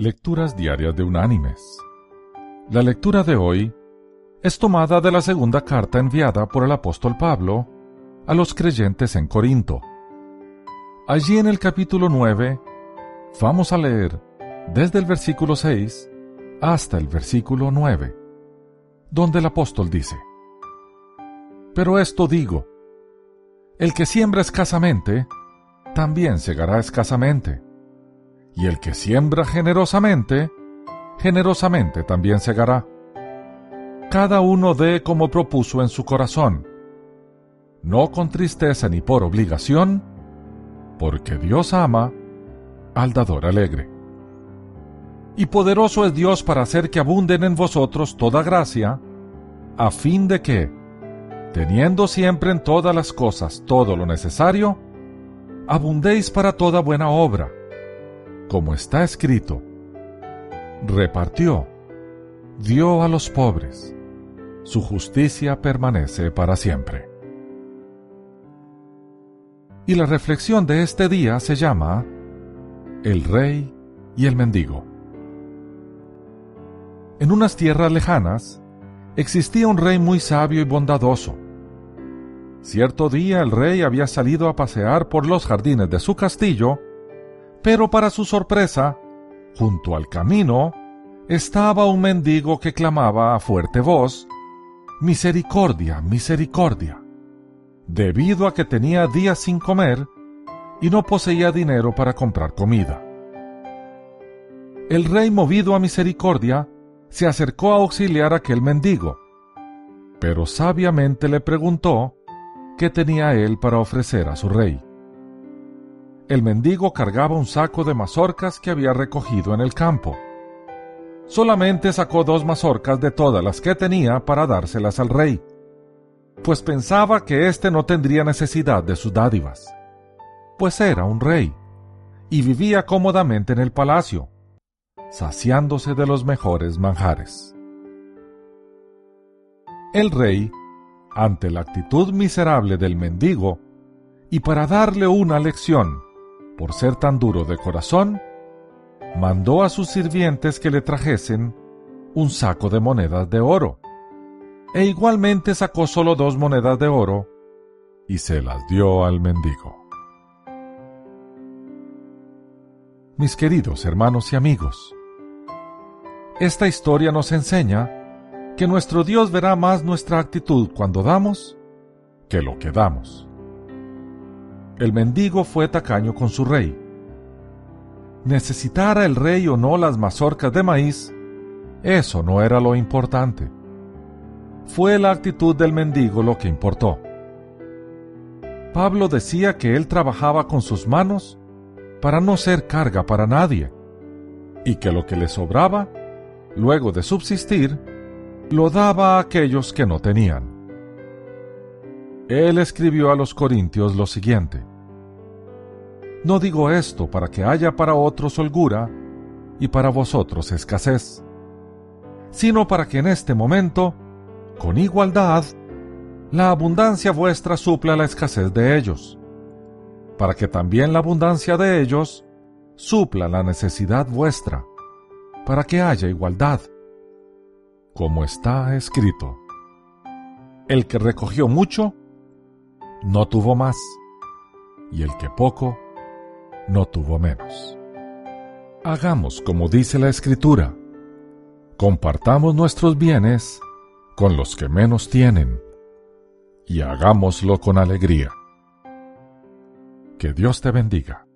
Lecturas Diarias de Unánimes. La lectura de hoy es tomada de la segunda carta enviada por el apóstol Pablo a los creyentes en Corinto. Allí en el capítulo 9 vamos a leer desde el versículo 6 hasta el versículo 9, donde el apóstol dice, Pero esto digo, el que siembra escasamente, también segará escasamente y el que siembra generosamente, generosamente también segará. Cada uno dé como propuso en su corazón, no con tristeza ni por obligación, porque Dios ama al dador alegre. Y poderoso es Dios para hacer que abunden en vosotros toda gracia, a fin de que, teniendo siempre en todas las cosas todo lo necesario, abundéis para toda buena obra como está escrito, repartió, dio a los pobres, su justicia permanece para siempre. Y la reflexión de este día se llama El Rey y el Mendigo. En unas tierras lejanas existía un rey muy sabio y bondadoso. Cierto día el rey había salido a pasear por los jardines de su castillo pero para su sorpresa, junto al camino, estaba un mendigo que clamaba a fuerte voz, Misericordia, misericordia, debido a que tenía días sin comer y no poseía dinero para comprar comida. El rey, movido a misericordia, se acercó a auxiliar a aquel mendigo, pero sabiamente le preguntó qué tenía él para ofrecer a su rey el mendigo cargaba un saco de mazorcas que había recogido en el campo. Solamente sacó dos mazorcas de todas las que tenía para dárselas al rey, pues pensaba que éste no tendría necesidad de sus dádivas, pues era un rey, y vivía cómodamente en el palacio, saciándose de los mejores manjares. El rey, ante la actitud miserable del mendigo, y para darle una lección, por ser tan duro de corazón, mandó a sus sirvientes que le trajesen un saco de monedas de oro, e igualmente sacó solo dos monedas de oro y se las dio al mendigo. Mis queridos hermanos y amigos, esta historia nos enseña que nuestro Dios verá más nuestra actitud cuando damos que lo que damos el mendigo fue tacaño con su rey. Necesitara el rey o no las mazorcas de maíz, eso no era lo importante. Fue la actitud del mendigo lo que importó. Pablo decía que él trabajaba con sus manos para no ser carga para nadie, y que lo que le sobraba, luego de subsistir, lo daba a aquellos que no tenían. Él escribió a los Corintios lo siguiente. No digo esto para que haya para otros holgura y para vosotros escasez, sino para que en este momento, con igualdad, la abundancia vuestra supla la escasez de ellos, para que también la abundancia de ellos supla la necesidad vuestra, para que haya igualdad. Como está escrito, el que recogió mucho, no tuvo más, y el que poco, no tuvo menos. Hagamos como dice la Escritura, compartamos nuestros bienes con los que menos tienen, y hagámoslo con alegría. Que Dios te bendiga.